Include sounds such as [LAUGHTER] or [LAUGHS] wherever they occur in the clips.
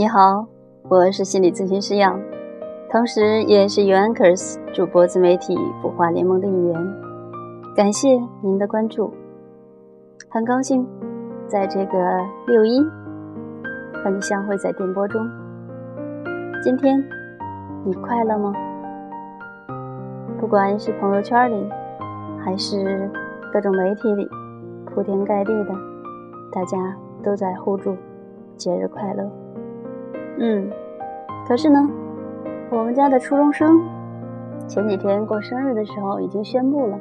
你好，我是心理咨询师杨，同时也是 Uankers 主播自媒体孵化联盟的一员。感谢您的关注，很高兴在这个六一和你相会在电波中。今天你快乐吗？不管是朋友圈里，还是各种媒体里，铺天盖地的，大家都在呼祝节日快乐。嗯，可是呢，我们家的初中生前几天过生日的时候已经宣布了，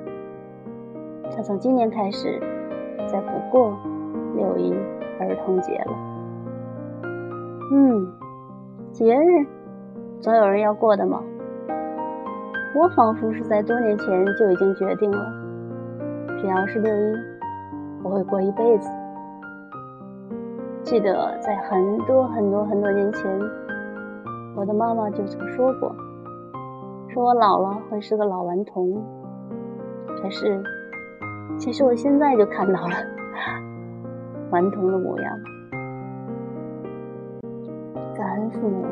他从今年开始再不过六一儿童节了。嗯，节日总有人要过的嘛。我仿佛是在多年前就已经决定了，只要是六一，我会过一辈子。记得在很多很多很多年前，我的妈妈就曾说过，说我老了会是个老顽童。可是，其实我现在就看到了 [LAUGHS] 顽童的模样。感恩父母，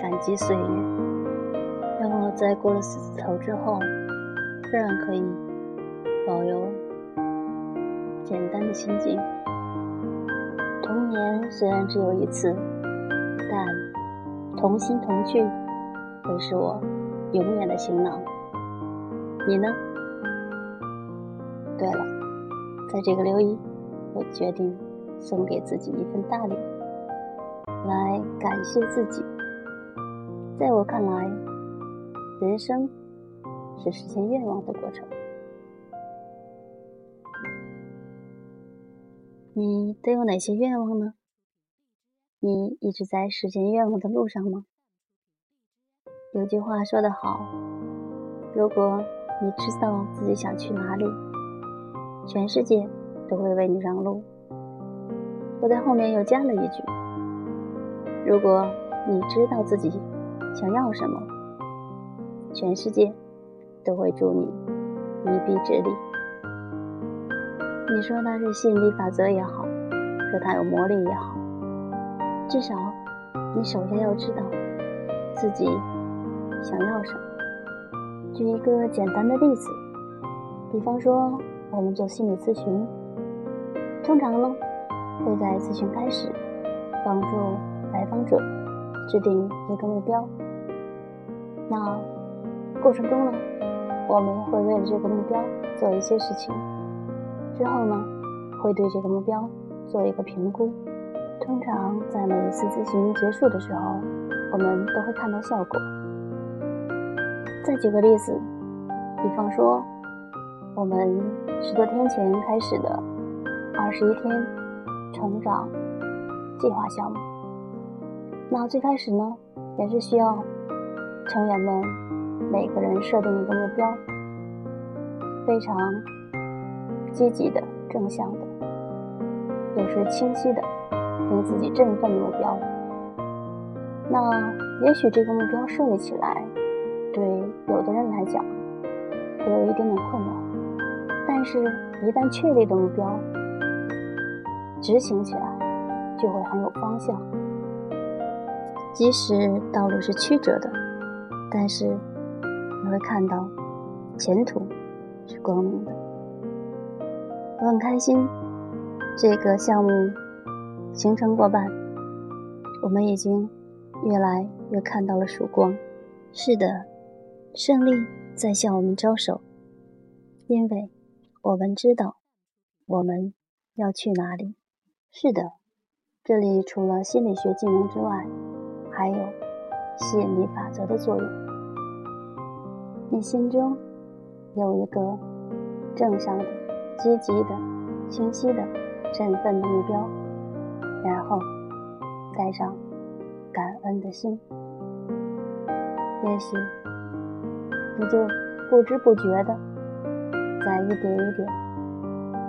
感激岁月，让我在过了四字头之后，仍然可以保有简单的心境。年虽然只有一次，但同心同趣会是我永远的行囊。你呢？对了，在这个六一，我决定送给自己一份大礼，来感谢自己。在我看来，人生是实现愿望的过程。你都有哪些愿望呢？你一直在实现愿望的路上吗？有句话说得好，如果你知道自己想去哪里，全世界都会为你让路。我在后面又加了一句：如果你知道自己想要什么，全世界都会助你一臂之力。你说它是吸引力法则也好，说它有魔力也好，至少你首先要知道自己想要什么。举一个简单的例子，比方说我们做心理咨询，通常呢会在咨询开始帮助来访者制定一个目标。那过程中呢，我们会为了这个目标做一些事情。之后呢，会对这个目标做一个评估。通常在每一次咨询结束的时候，我们都会看到效果。再举个例子，比方说，我们十多天前开始的二十一天成长计划项目，那最开始呢，也是需要成员们每个人设定一个目标，非常。积极的、正向的，有时清晰的，令自己振奋的目标。那也许这个目标设立起来，对有的人来讲会有一点点困难，但是，一旦确立的目标，执行起来就会很有方向。即使道路是曲折的，但是你会看到前途是光明的。我很开心，这个项目行程过半，我们已经越来越看到了曙光。是的，胜利在向我们招手，因为我们知道我们要去哪里。是的，这里除了心理学技能之外，还有吸引力法则的作用。你心中有一个正向的。积极的、清晰的、振奋的目标，然后带上感恩的心，也许你就不知不觉的在一点一点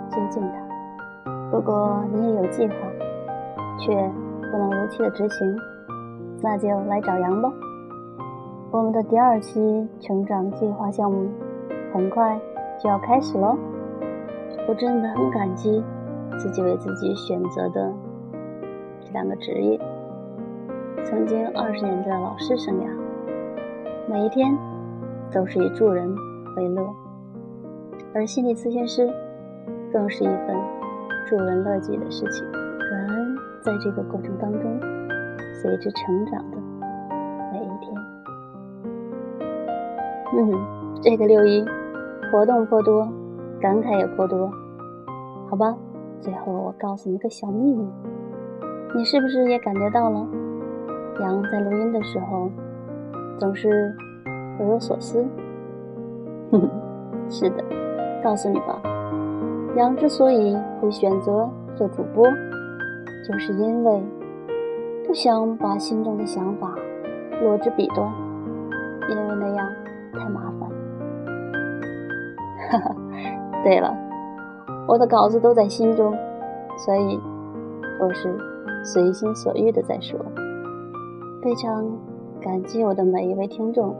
接近它。如果你也有计划，却不能如期的执行，那就来找羊吧。我们的第二期成长计划项目很快就要开始喽。我真的很感激自己为自己选择的这两个职业，曾经二十年的老师生涯，每一天都是以助人为乐，而心理咨询师更是一份助人乐己的事情。感恩在这个过程当中随之成长的每一天。嗯，这个六一活动颇多，感慨也颇多，好吧。最后我告诉你一个小秘密，你是不是也感觉到了？羊在录音的时候总是若有所思。哼哼，是的，告诉你吧，羊之所以会选择做主播，就是因为不想把心中的想法落之笔端，因为那样太麻烦。[LAUGHS] 哈哈，对了，我的稿子都在心中，所以都是随心所欲的在说。非常感激我的每一位听众，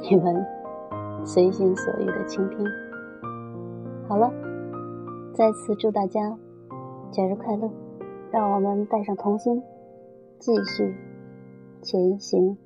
你们随心所欲的倾听。好了，再次祝大家节日快乐！让我们带上童心，继续前行。